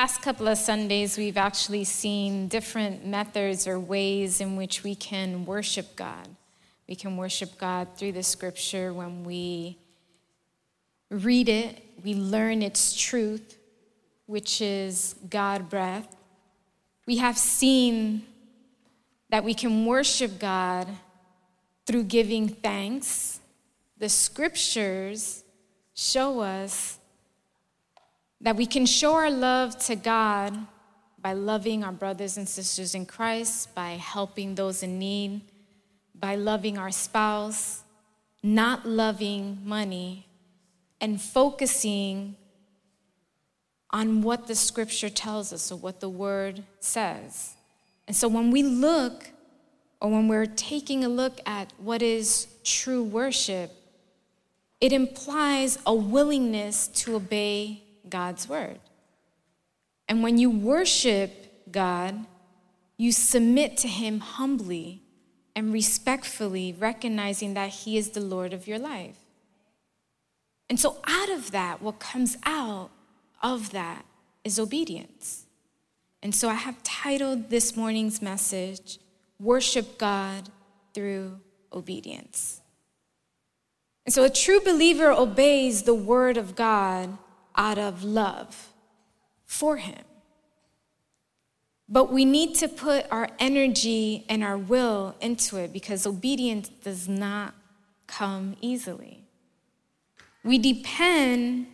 past couple of Sundays, we've actually seen different methods or ways in which we can worship God. We can worship God through the scripture when we read it, we learn its truth, which is God breath. We have seen that we can worship God through giving thanks. The scriptures show us that we can show our love to God by loving our brothers and sisters in Christ, by helping those in need, by loving our spouse, not loving money, and focusing on what the scripture tells us or what the word says. And so when we look or when we're taking a look at what is true worship, it implies a willingness to obey God's word. And when you worship God, you submit to Him humbly and respectfully, recognizing that He is the Lord of your life. And so, out of that, what comes out of that is obedience. And so, I have titled this morning's message, Worship God Through Obedience. And so, a true believer obeys the word of God out of love for Him. But we need to put our energy and our will into it because obedience does not come easily. We depend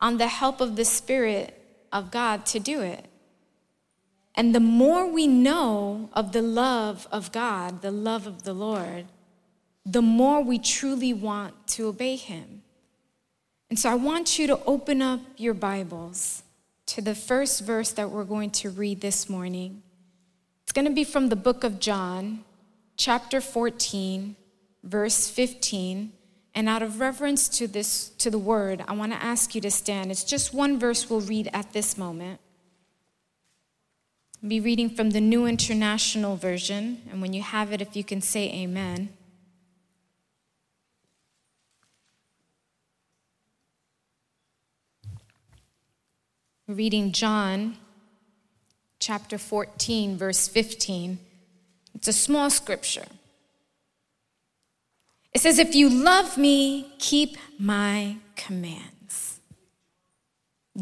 on the help of the Spirit of God to do it. And the more we know of the love of God, the love of the Lord, the more we truly want to obey Him. And so I want you to open up your Bibles to the first verse that we're going to read this morning. It's going to be from the book of John, chapter 14, verse 15. And out of reverence to this to the word, I want to ask you to stand. It's just one verse we'll read at this moment. I'll be reading from the New International Version, and when you have it, if you can say amen. Reading John chapter 14, verse 15. It's a small scripture. It says, If you love me, keep my commands.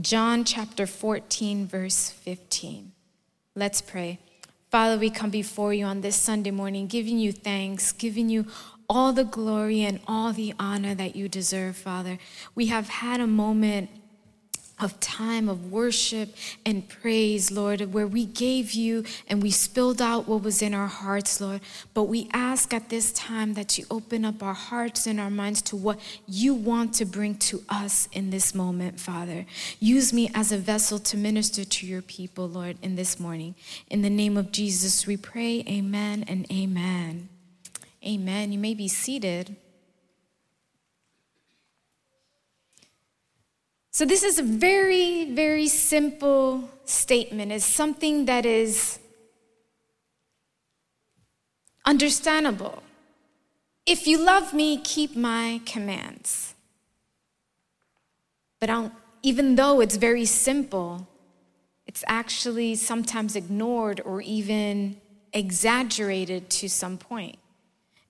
John chapter 14, verse 15. Let's pray. Father, we come before you on this Sunday morning, giving you thanks, giving you all the glory and all the honor that you deserve, Father. We have had a moment of time of worship and praise, Lord, where we gave you and we spilled out what was in our hearts, Lord. But we ask at this time that you open up our hearts and our minds to what you want to bring to us in this moment, Father. Use me as a vessel to minister to your people, Lord, in this morning. In the name of Jesus, we pray, amen and amen. Amen. You may be seated. So, this is a very, very simple statement. It's something that is understandable. If you love me, keep my commands. But even though it's very simple, it's actually sometimes ignored or even exaggerated to some point.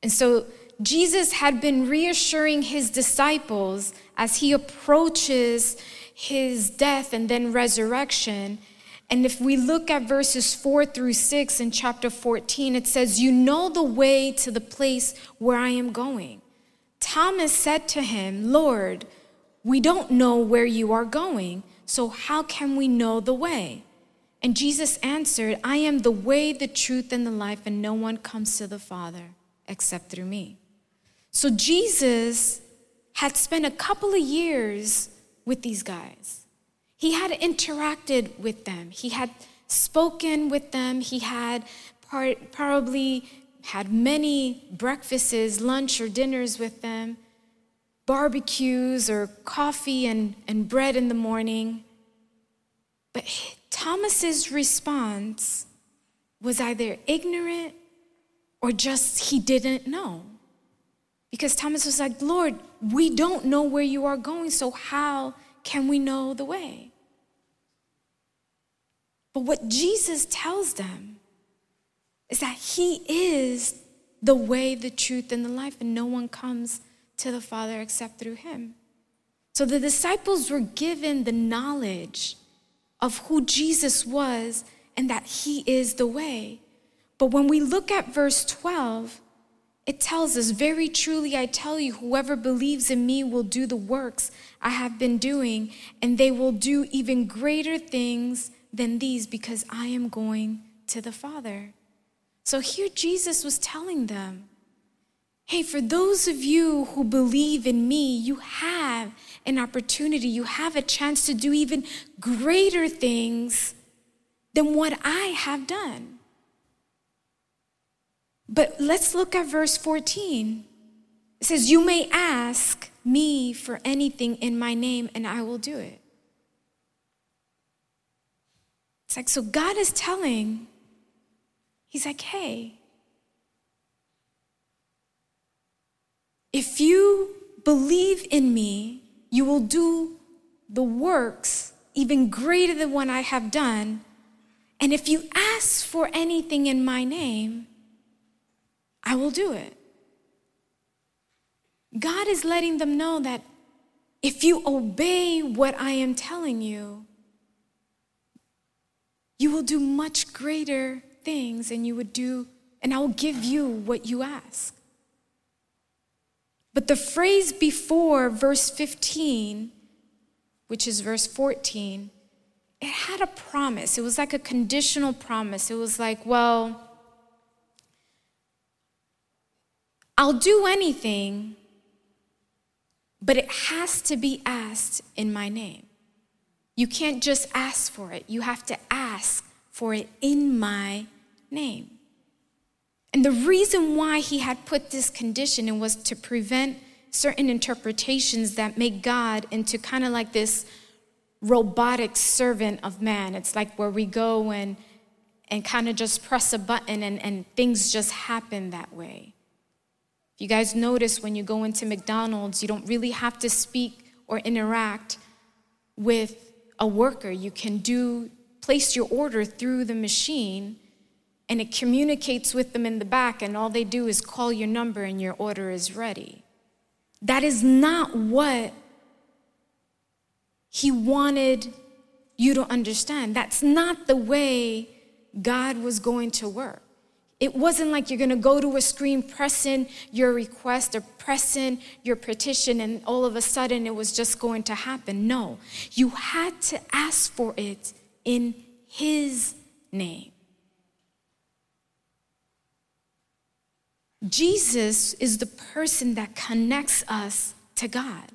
And so Jesus had been reassuring his disciples as he approaches his death and then resurrection. And if we look at verses 4 through 6 in chapter 14, it says, You know the way to the place where I am going. Thomas said to him, Lord, we don't know where you are going, so how can we know the way? And Jesus answered, I am the way, the truth, and the life, and no one comes to the Father except through me. So Jesus had spent a couple of years with these guys. He had interacted with them. He had spoken with them. He had part, probably had many breakfasts, lunch, or dinners with them, barbecues, or coffee and, and bread in the morning. But Thomas's response was either ignorant or just he didn't know. Because Thomas was like, Lord, we don't know where you are going, so how can we know the way? But what Jesus tells them is that He is the way, the truth, and the life, and no one comes to the Father except through Him. So the disciples were given the knowledge of who Jesus was and that He is the way. But when we look at verse 12, it tells us, Very truly I tell you, whoever believes in me will do the works I have been doing, and they will do even greater things than these because I am going to the Father. So here Jesus was telling them, Hey, for those of you who believe in me, you have an opportunity, you have a chance to do even greater things than what I have done. But let's look at verse 14. It says, You may ask me for anything in my name, and I will do it. It's like, so God is telling, He's like, hey, if you believe in me, you will do the works even greater than what I have done. And if you ask for anything in my name, I will do it. God is letting them know that if you obey what I am telling you, you will do much greater things and you would do, and I will give you what you ask. But the phrase before verse 15, which is verse 14, it had a promise. It was like a conditional promise. It was like, well, I'll do anything, but it has to be asked in my name. You can't just ask for it, you have to ask for it in my name. And the reason why he had put this condition in was to prevent certain interpretations that make God into kind of like this robotic servant of man. It's like where we go and and kind of just press a button and, and things just happen that way. You guys notice when you go into McDonald's, you don't really have to speak or interact with a worker. You can do place your order through the machine and it communicates with them in the back and all they do is call your number and your order is ready. That is not what he wanted you to understand. That's not the way God was going to work. It wasn't like you're going to go to a screen, press in your request or press in your petition, and all of a sudden it was just going to happen. No, you had to ask for it in His name. Jesus is the person that connects us to God.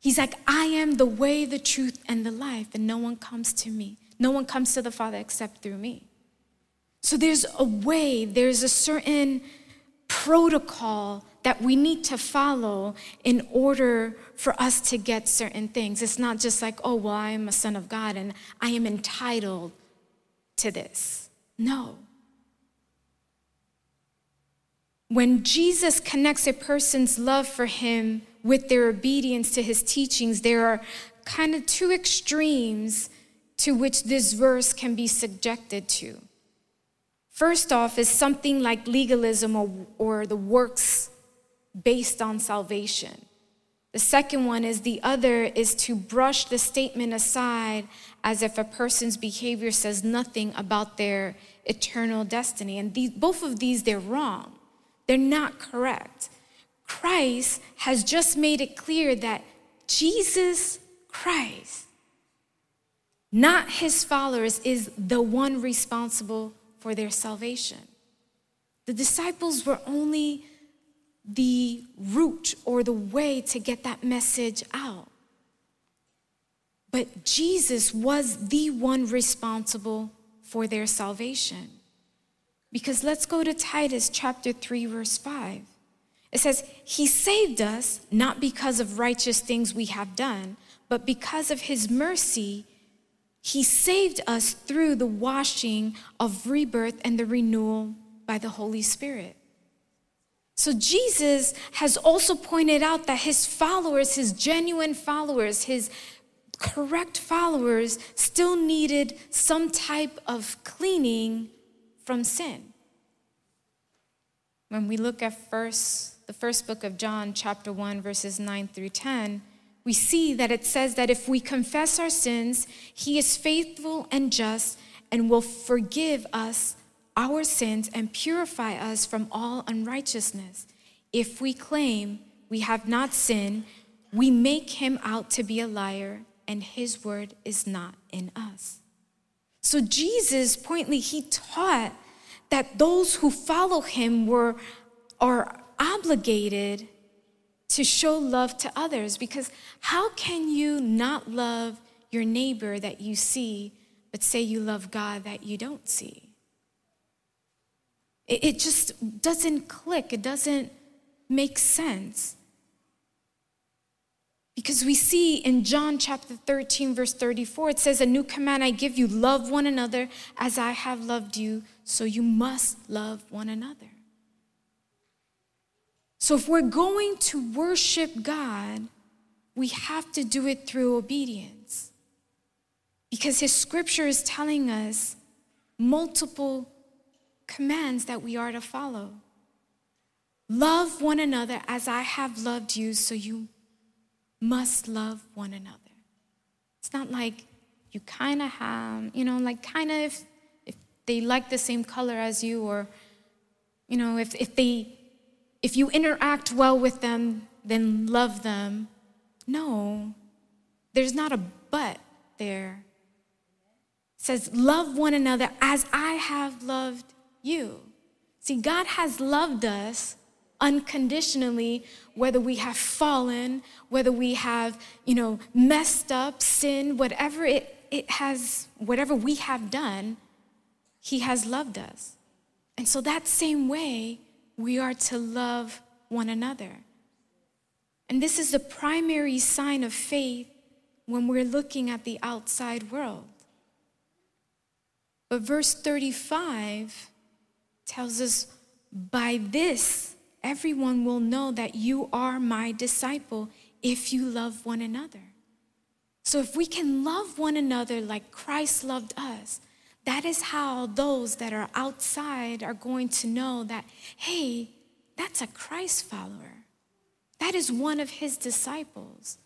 He's like, I am the way, the truth, and the life, and no one comes to me. No one comes to the Father except through me. So there's a way, there's a certain protocol that we need to follow in order for us to get certain things. It's not just like, oh, well, I am a son of God and I am entitled to this. No. When Jesus connects a person's love for him with their obedience to his teachings, there are kind of two extremes to which this verse can be subjected to. First off, is something like legalism or, or the works based on salvation. The second one is the other is to brush the statement aside as if a person's behavior says nothing about their eternal destiny. And these, both of these, they're wrong. They're not correct. Christ has just made it clear that Jesus Christ, not his followers, is the one responsible for their salvation. The disciples were only the route or the way to get that message out. But Jesus was the one responsible for their salvation. Because let's go to Titus chapter 3, verse 5. It says, He saved us not because of righteous things we have done, but because of His mercy he saved us through the washing of rebirth and the renewal by the Holy Spirit. So Jesus has also pointed out that his followers, his genuine followers, his correct followers still needed some type of cleaning from sin. When we look at first, the first book of John, chapter 1, verses 9 through 10, we see that it says that if we confess our sins, he is faithful and just and will forgive us our sins and purify us from all unrighteousness. If we claim we have not sinned, we make him out to be a liar, and his word is not in us. So, Jesus, pointedly, he taught that those who follow him were, are obligated to show love to others because how can you not love your neighbor that you see, but say you love God that you don't see? It, it just doesn't click, it doesn't make sense. Because we see in John chapter 13, verse 34, it says, A new command I give you love one another as I have loved you, so you must love one another. So if we're going to worship God, we have to do it through obedience. Because his scripture is telling us multiple commands that we are to follow. Love one another as I have loved you, so you must love one another. It's not like you kind of have, you know, like kind of if, if they like the same color as you, or, you know, if, if they, if you interact well with them, then love them. No, there's not a but there. It says, love one another as I have loved you. See, God has loved us unconditionally, whether we have fallen, whether we have, you know, messed up, sinned, whatever it, it has, whatever we have done, He has loved us. And so that same way, we are to love one another. And this is the primary sign of faith when we're looking at the outside world. But verse 35 tells us, by this, everyone will know that you are my disciple if you love one another. So, if we can love one another like Christ loved us, that is how those that are outside are going to know that, hey, that's a Christ follower. That is one of his disciples.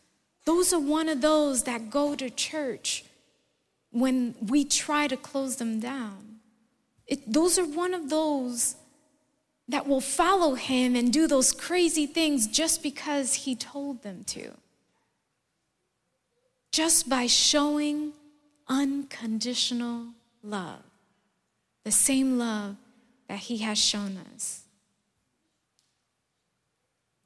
Those are one of those that go to church when we try to close them down. It, those are one of those that will follow him and do those crazy things just because he told them to. Just by showing unconditional love, the same love that he has shown us.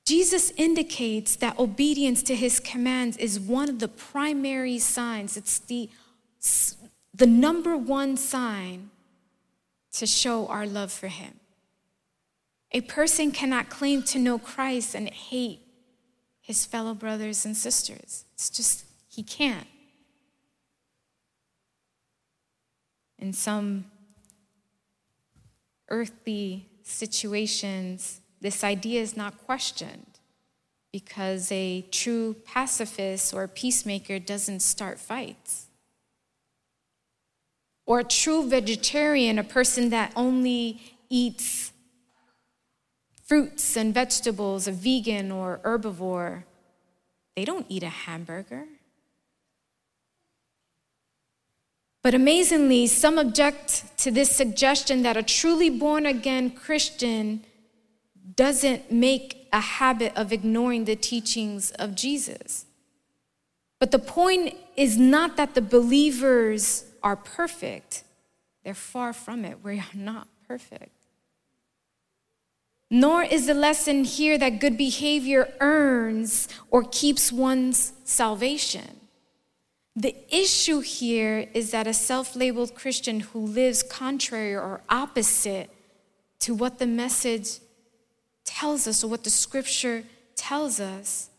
Jesus indicates that obedience to his commands is one of the primary signs. It's the, the number one sign to show our love for him. A person cannot claim to know Christ and hate his fellow brothers and sisters. It's just, he can't. In some earthly situations, this idea is not questioned because a true pacifist or peacemaker doesn't start fights. Or a true vegetarian, a person that only eats fruits and vegetables, a vegan or herbivore, they don't eat a hamburger. But amazingly, some object to this suggestion that a truly born again Christian doesn't make a habit of ignoring the teachings of Jesus. But the point is not that the believers are perfect, they're far from it. We are not perfect. Nor is the lesson here that good behavior earns or keeps one's salvation. The issue here is that a self labeled Christian who lives contrary or opposite to what the message tells us or what the scripture tells us.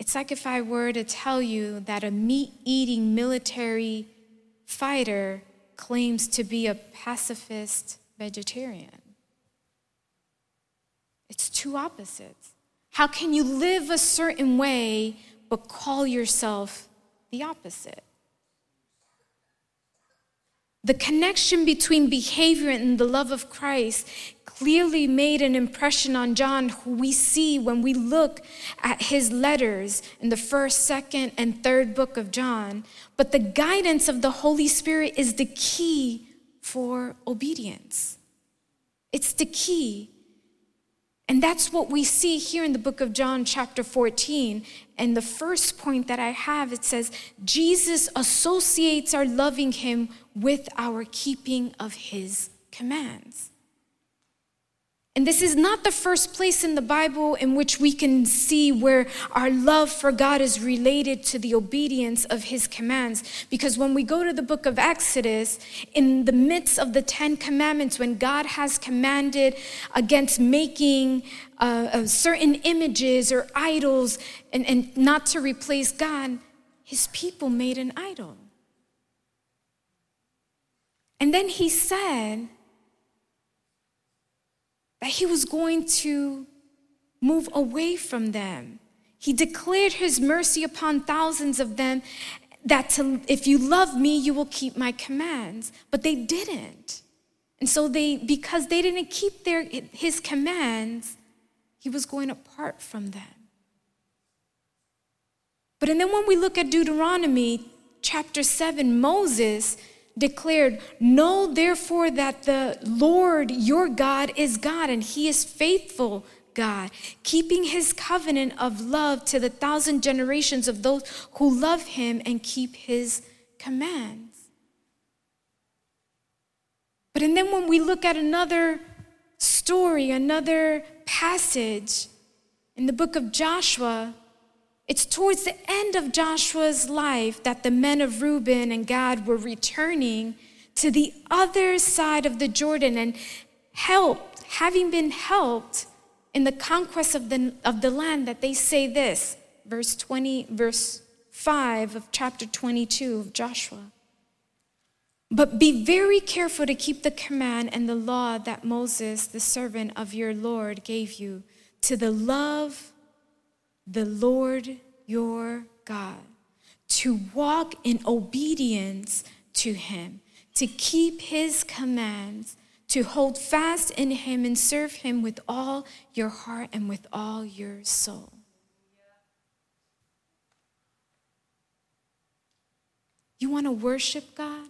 It's like if I were to tell you that a meat eating military fighter claims to be a pacifist vegetarian. It's two opposites. How can you live a certain way but call yourself the opposite. The connection between behavior and the love of Christ clearly made an impression on John, who we see when we look at his letters in the first, second, and third book of John. But the guidance of the Holy Spirit is the key for obedience. It's the key. And that's what we see here in the book of John, chapter 14. And the first point that I have it says, Jesus associates our loving him with our keeping of his commands. And this is not the first place in the Bible in which we can see where our love for God is related to the obedience of His commands. Because when we go to the book of Exodus, in the midst of the Ten Commandments, when God has commanded against making uh, uh, certain images or idols and, and not to replace God, His people made an idol. And then He said, that he was going to move away from them. He declared his mercy upon thousands of them that to, if you love me, you will keep my commands. But they didn't. And so they, because they didn't keep their, his commands, he was going apart from them. But and then when we look at Deuteronomy chapter 7, Moses declared, Know therefore that the Lord your God is God, and he is faithful God, keeping his covenant of love to the thousand generations of those who love him and keep his commands. But and then when we look at another story, another passage in the book of Joshua, it's towards the end of Joshua's life that the men of Reuben and Gad were returning to the other side of the Jordan and helped, having been helped in the conquest of the, of the land, that they say this, verse 20, verse 5 of chapter 22 of Joshua. But be very careful to keep the command and the law that Moses, the servant of your Lord, gave you to the love the Lord your God, to walk in obedience to him, to keep his commands, to hold fast in him and serve him with all your heart and with all your soul. You want to worship God?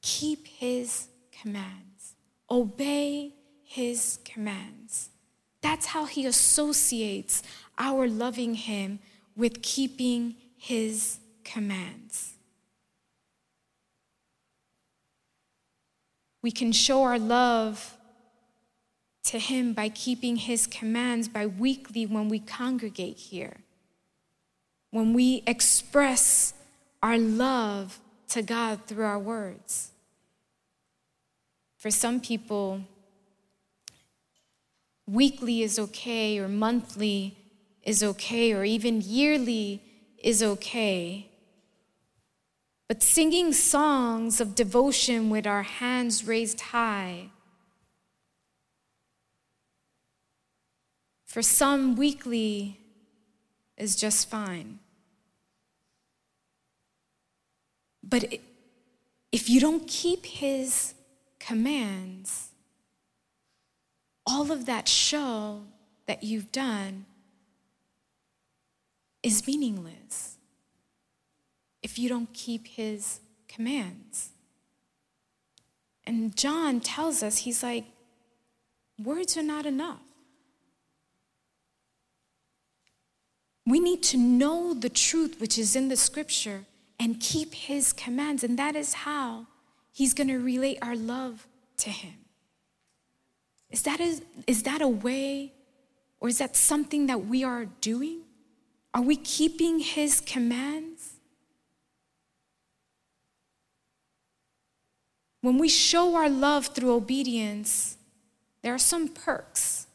Keep his commands, obey his commands. That's how he associates our loving him with keeping his commands. We can show our love to him by keeping his commands by weekly when we congregate here. When we express our love to God through our words. For some people, weekly is okay, or monthly is okay, or even yearly is okay. But singing songs of devotion with our hands raised high, for some, weekly is just fine. But if you don't keep his commands, all of that show that you've done is meaningless if you don't keep his commands. And John tells us, he's like, words are not enough. We need to know the truth which is in the scripture and keep his commands. And that is how he's going to relate our love to him. Is that, a, is that a way, or is that something that we are doing? Are we keeping His commands? When we show our love through obedience, there are some perks.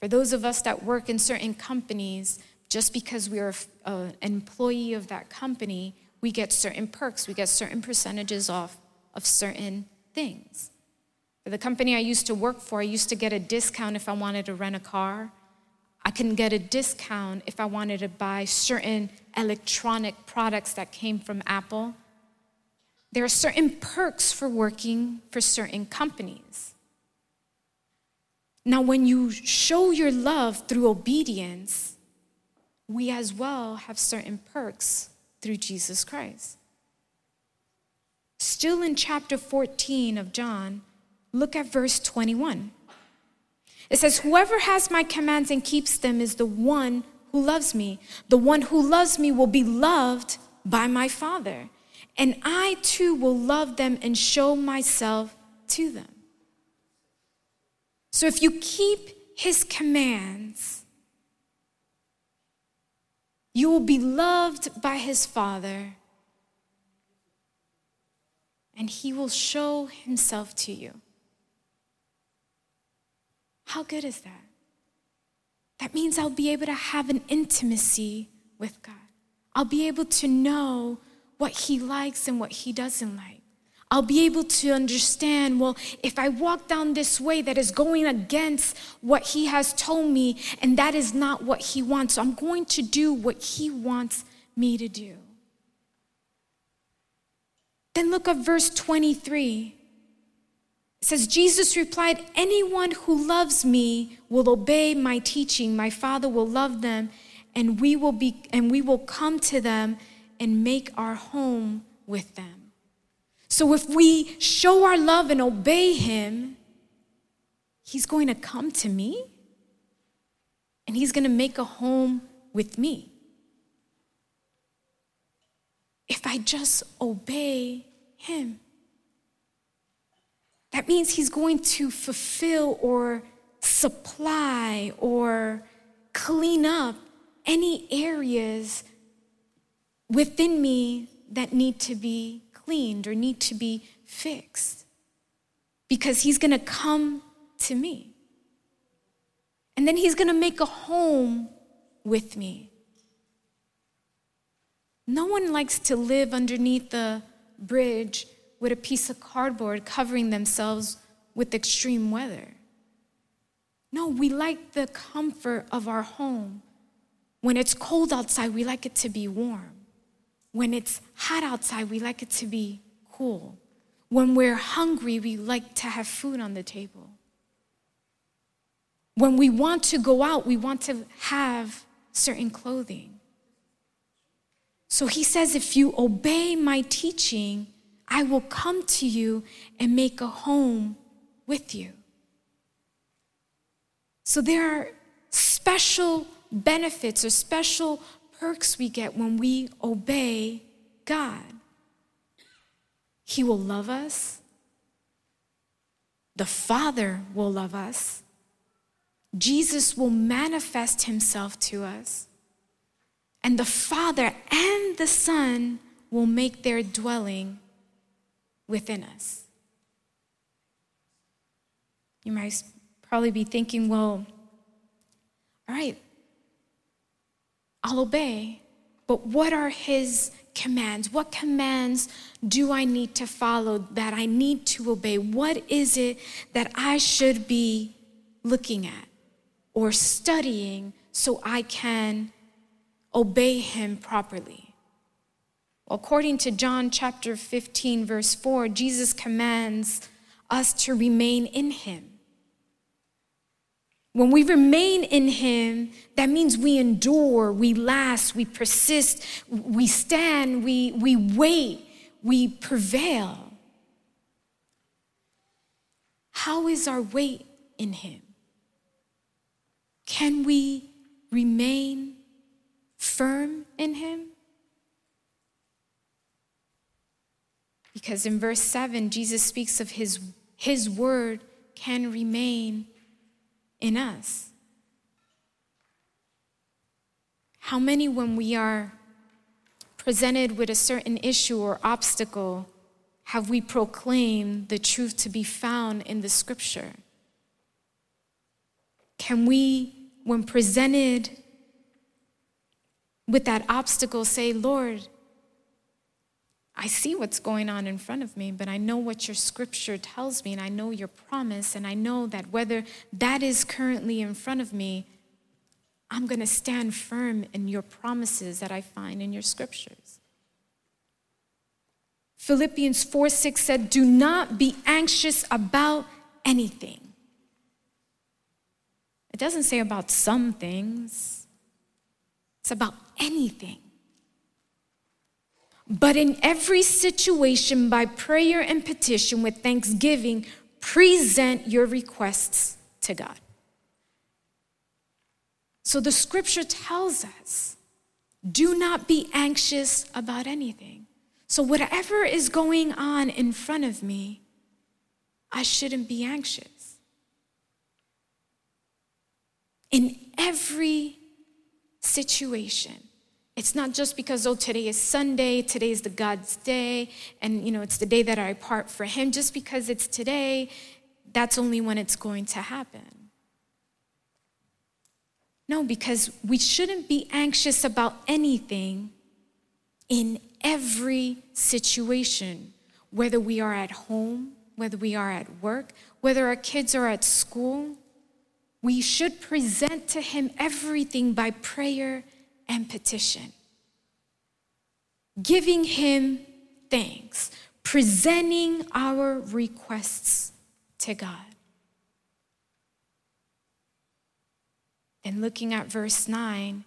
For those of us that work in certain companies, just because we are uh, an employee of that company, we get certain perks. We get certain percentages off of certain things. The company I used to work for, I used to get a discount if I wanted to rent a car. I can get a discount if I wanted to buy certain electronic products that came from Apple. There are certain perks for working for certain companies. Now, when you show your love through obedience, we as well have certain perks through Jesus Christ. Still in chapter 14 of John, look at verse 21. It says, Whoever has my commands and keeps them is the one who loves me. The one who loves me will be loved by my Father, and I too will love them and show myself to them. So if you keep his commands, you will be loved by his Father, and he will show himself to you. How good is that? That means I'll be able to have an intimacy with God. I'll be able to know what He likes and what He doesn't like. I'll be able to understand, well, if I walk down this way that is going against what He has told me, and that is not what He wants, I'm going to do what He wants me to do. Then look at verse 23. It says, Jesus replied, Anyone who loves me will obey my teaching. My Father will love them, and we will be and we will come to them and make our home with them. So if we show our love and obey him, he's going to come to me and he's going to make a home with me. If I just obey him. That means he's going to fulfill or supply or clean up any areas within me that need to be cleaned or need to be fixed. Because he's going to come to me. And then he's going to make a home with me. No one likes to live underneath the bridge with a piece of cardboard covering themselves with extreme weather. No, we like the comfort of our home. When it's cold outside, we like it to be warm. When it's hot outside, we like it to be cool. When we're hungry, we like to have food on the table. When we want to go out, we want to have certain clothing. So he says, if you obey my teaching, I will come to you and make a home with you. So there are special benefits or special perks we get when we obey God. He will love us. The Father will love us. Jesus will manifest himself to us. And the Father and the Son will make their dwelling within us. You might probably be thinking, well, all right, I'll obey, but what are his commands? What commands do I need to follow that I need to obey? What is it that I should be looking at or studying so I can obey him properly? According to John chapter 15, verse 4, Jesus commands us to remain in him. When we remain in Him, that means we endure, we last, we persist, we stand, we, we wait, we prevail. How is our weight in Him? Can we remain firm in Him? Because in verse 7, Jesus speaks of his, his word can remain in us. How many, when we are presented with a certain issue or obstacle, have we proclaimed the truth to be found in the scripture? Can we, when presented with that obstacle, say, Lord, I see what's going on in front of me, but I know what your scripture tells me, and I know your promise, and I know that whether that is currently in front of me, I'm going to stand firm in your promises that I find in your scriptures. Philippians 4 6 said, Do not be anxious about anything. It doesn't say about some things, it's about anything. But in every situation, by prayer and petition with thanksgiving, present your requests to God. So the scripture tells us do not be anxious about anything. So, whatever is going on in front of me, I shouldn't be anxious. In every situation, it's not just because, oh, today is Sunday, today is the God's day, and, you know, it's the day that I part for Him. Just because it's today, that's only when it's going to happen. No, because we shouldn't be anxious about anything in every situation, whether we are at home, whether we are at work, whether our kids are at school. We should present to Him everything by prayer and petition. Giving Him thanks, presenting our requests to God. And looking at verse 9,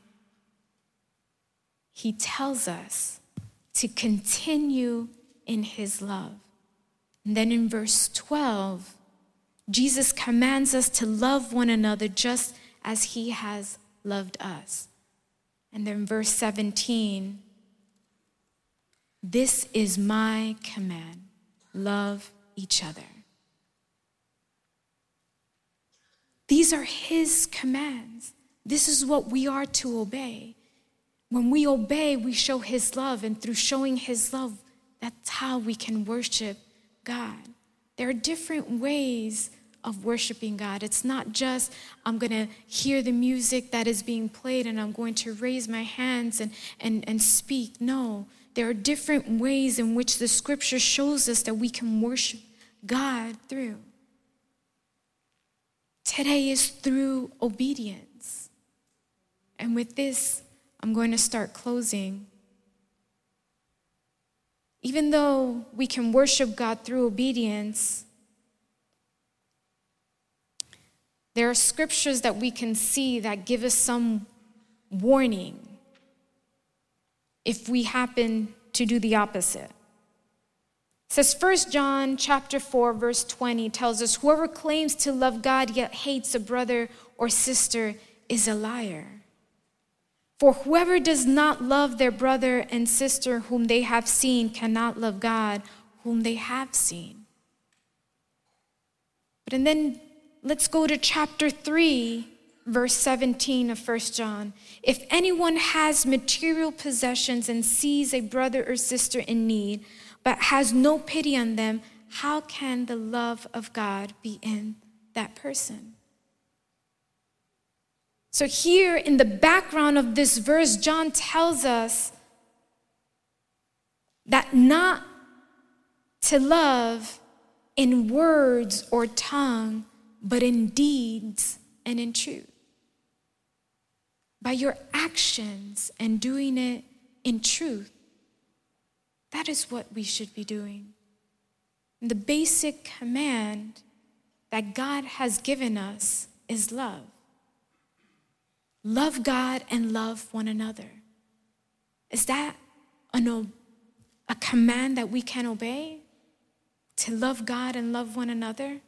he tells us to continue in his love. And then in verse 12, Jesus commands us to love one another just as he has loved us. And then verse 17, this is my command love each other. These are His commands. This is what we are to obey. When we obey, we show His love, and through showing His love, that's how we can worship God. There are different ways of worshiping God. It's not just I'm going to hear the music that is being played and I'm going to raise my hands and, and, and speak. No, there are different ways in which the scripture shows us that we can worship God through. Today is through obedience. And with this, I'm going to start closing. Even though we can worship God through obedience, there are scriptures that we can see that give us some warning if we happen to do the opposite says 1 John chapter 4 verse 20 tells us whoever claims to love God yet hates a brother or sister is a liar. For whoever does not love their brother and sister whom they have seen cannot love God whom they have seen. But and then let's go to chapter 3 verse 17 of 1 John. If anyone has material possessions and sees a brother or sister in need, but has no pity on them, how can the love of God be in that person? So, here in the background of this verse, John tells us that not to love in words or tongue, but in deeds and in truth. By your actions and doing it in truth. That is what we should be doing. And the basic command that God has given us is love. Love God and love one another. Is that an, a command that we can obey? To love God and love one another?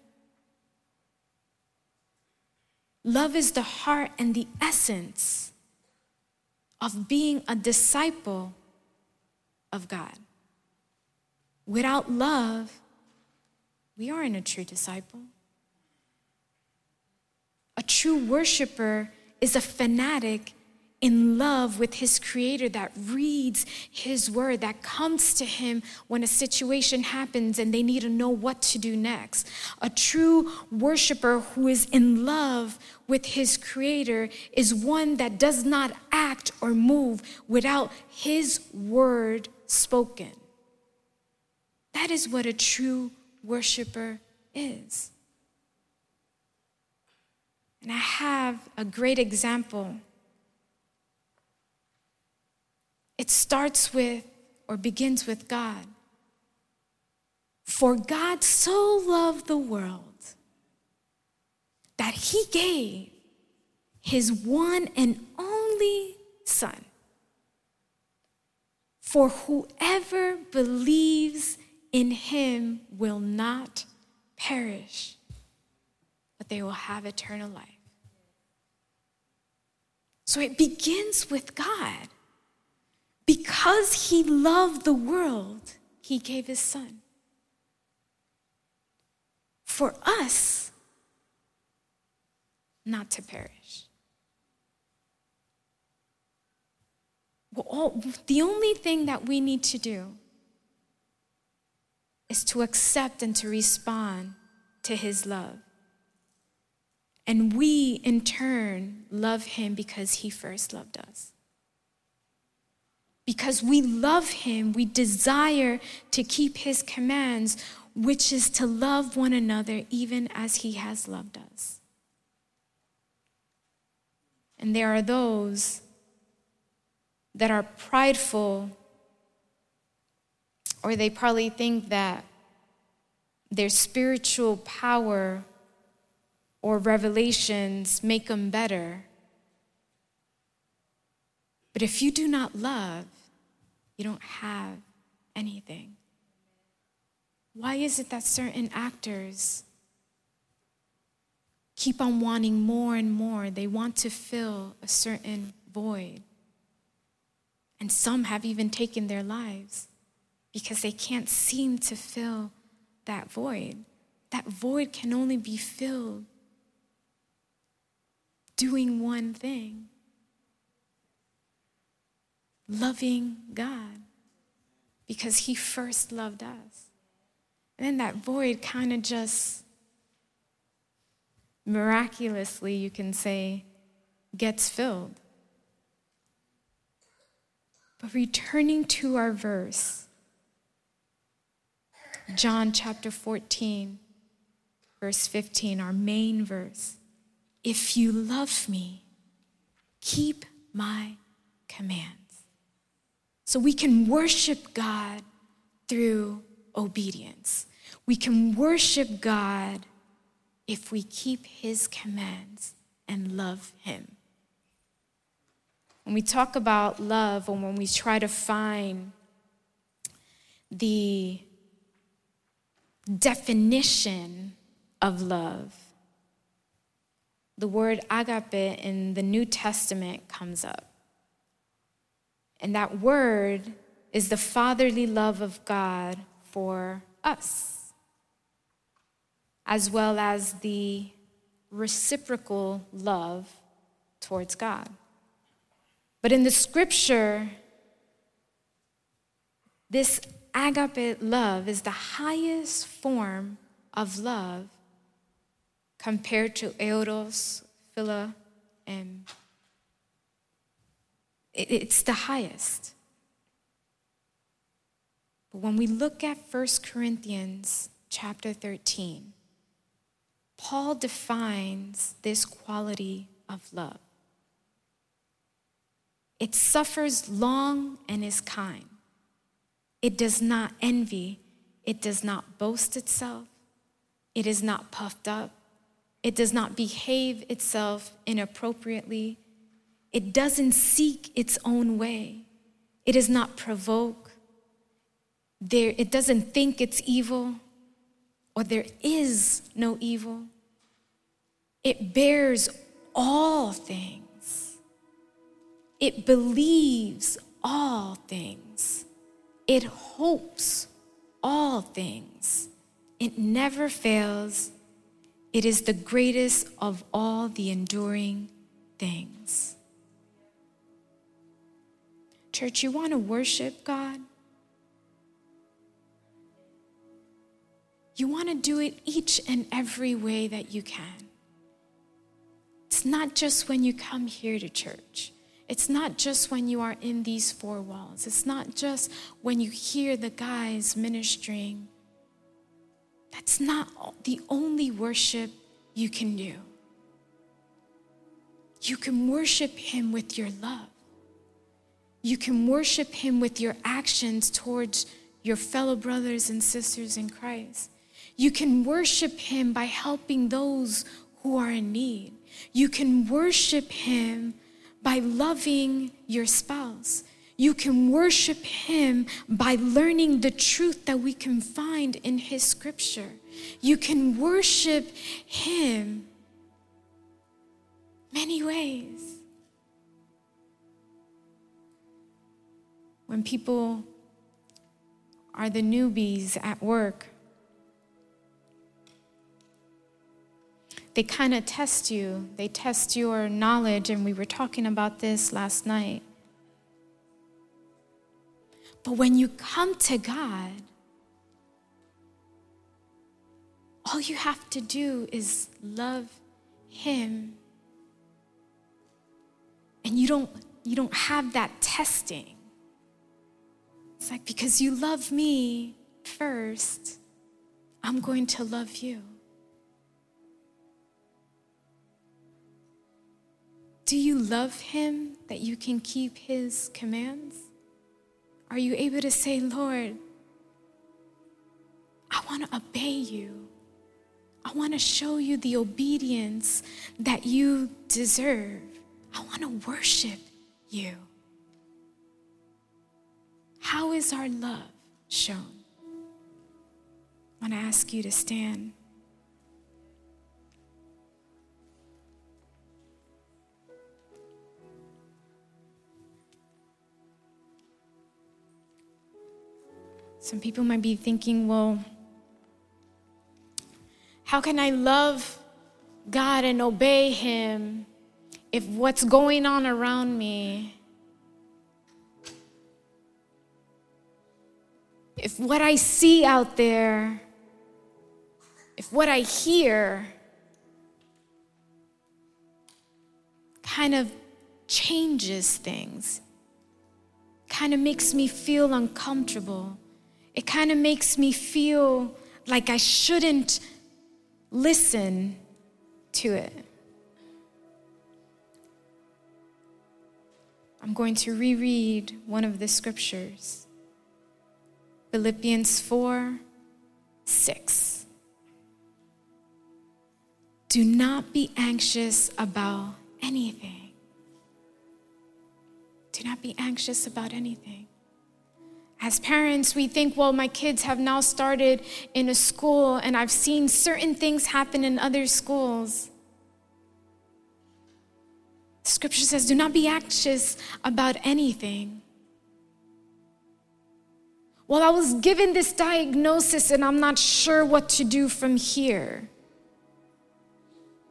Love is the heart and the essence of being a disciple of God. Without love, we aren't a true disciple. A true worshiper is a fanatic in love with his creator that reads his word, that comes to him when a situation happens and they need to know what to do next. A true worshiper who is in love with his creator is one that does not act or move without his word spoken. That is what a true worshiper is. And I have a great example it starts with or begins with God. For God so loved the world that he gave his one and only Son. For whoever believes in him will not perish, but they will have eternal life. So it begins with God. Because he loved the world, he gave his son. For us, not to perish. Well, all, the only thing that we need to do is to accept and to respond to his love. And we, in turn, love him because he first loved us. Because we love him, we desire to keep his commands, which is to love one another even as he has loved us. And there are those that are prideful, or they probably think that their spiritual power or revelations make them better. But if you do not love, you don't have anything. Why is it that certain actors keep on wanting more and more? They want to fill a certain void. And some have even taken their lives because they can't seem to fill that void. That void can only be filled doing one thing loving God because He first loved us. And then that void kind of just miraculously, you can say, gets filled. But returning to our verse, John chapter 14, verse 15, our main verse. If you love me, keep my commands. So we can worship God through obedience. We can worship God if we keep his commands and love him. When we talk about love, or when we try to find the definition of love, the word agape in the New Testament comes up. And that word is the fatherly love of God for us, as well as the reciprocal love towards God. But in the scripture, this agape love is the highest form of love compared to eros, philia, and it's the highest. But when we look at 1 Corinthians chapter 13, Paul defines this quality of love. It suffers long and is kind. It does not envy. It does not boast itself. It is not puffed up. It does not behave itself inappropriately. It doesn't seek its own way. It does not provoke. There, it doesn't think it's evil or there is no evil. It bears all things. It believes all things. It hopes all things. It never fails. It is the greatest of all the enduring things. Church, you want to worship God? You want to do it each and every way that you can. It's not just when you come here to church. It's not just when you are in these four walls. It's not just when you hear the guys ministering. That's not the only worship you can do. You can worship Him with your love. You can worship Him with your actions towards your fellow brothers and sisters in Christ. You can worship Him by helping those who are in need. You can worship Him by loving your spouse. You can worship Him by learning the truth that we can find in His scripture. You can worship Him many ways. When people are the newbies at work, they kind of test you. They test your knowledge, and we were talking about this last night. But when you come to God, all you have to do is love Him. And you don't, you don't have that testing. It's like, because you love me first, I'm going to love you. Do you love him that you can keep his commands? Are you able to say, Lord, I want to obey you? I want to show you the obedience that you deserve. I want to worship you. How is our love shown? I want to ask you to stand. Some people might be thinking, well, how can I love God and obey Him if what's going on around me, if what I see out there, if what I hear kind of changes things, kind of makes me feel uncomfortable, it kind of makes me feel like I shouldn't listen to it. I'm going to reread one of the scriptures Philippians 4 6. Do not be anxious about anything. Do not be anxious about anything. As parents, we think, well, my kids have now started in a school, and I've seen certain things happen in other schools. Scripture says, do not be anxious about anything. Well, I was given this diagnosis and I'm not sure what to do from here.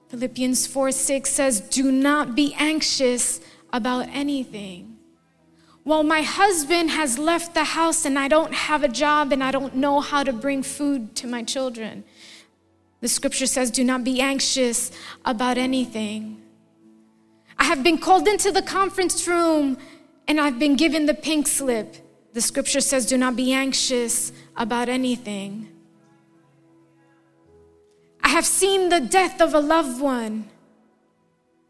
Philippians 4 6 says, Do not be anxious about anything. Well, my husband has left the house and I don't have a job and I don't know how to bring food to my children. The scripture says, Do not be anxious about anything. I have been called into the conference room and I've been given the pink slip. The scripture says, Do not be anxious about anything. I have seen the death of a loved one.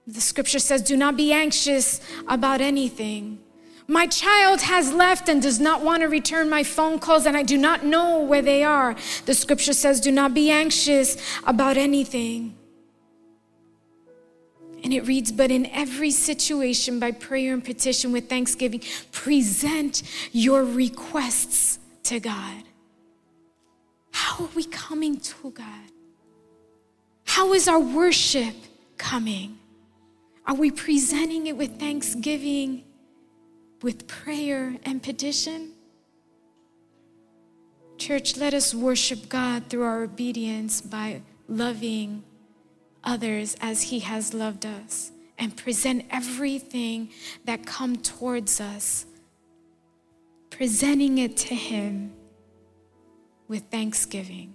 The scripture says, Do not be anxious about anything. My child has left and does not want to return my phone calls, and I do not know where they are. The scripture says, Do not be anxious about anything. And it reads, But in every situation, by prayer and petition with thanksgiving, present your requests to God. How are we coming to God? How is our worship coming? Are we presenting it with thanksgiving? with prayer and petition? Church, let us worship God through our obedience by loving others as He has loved us and present everything that come towards us, presenting it to Him with thanksgiving.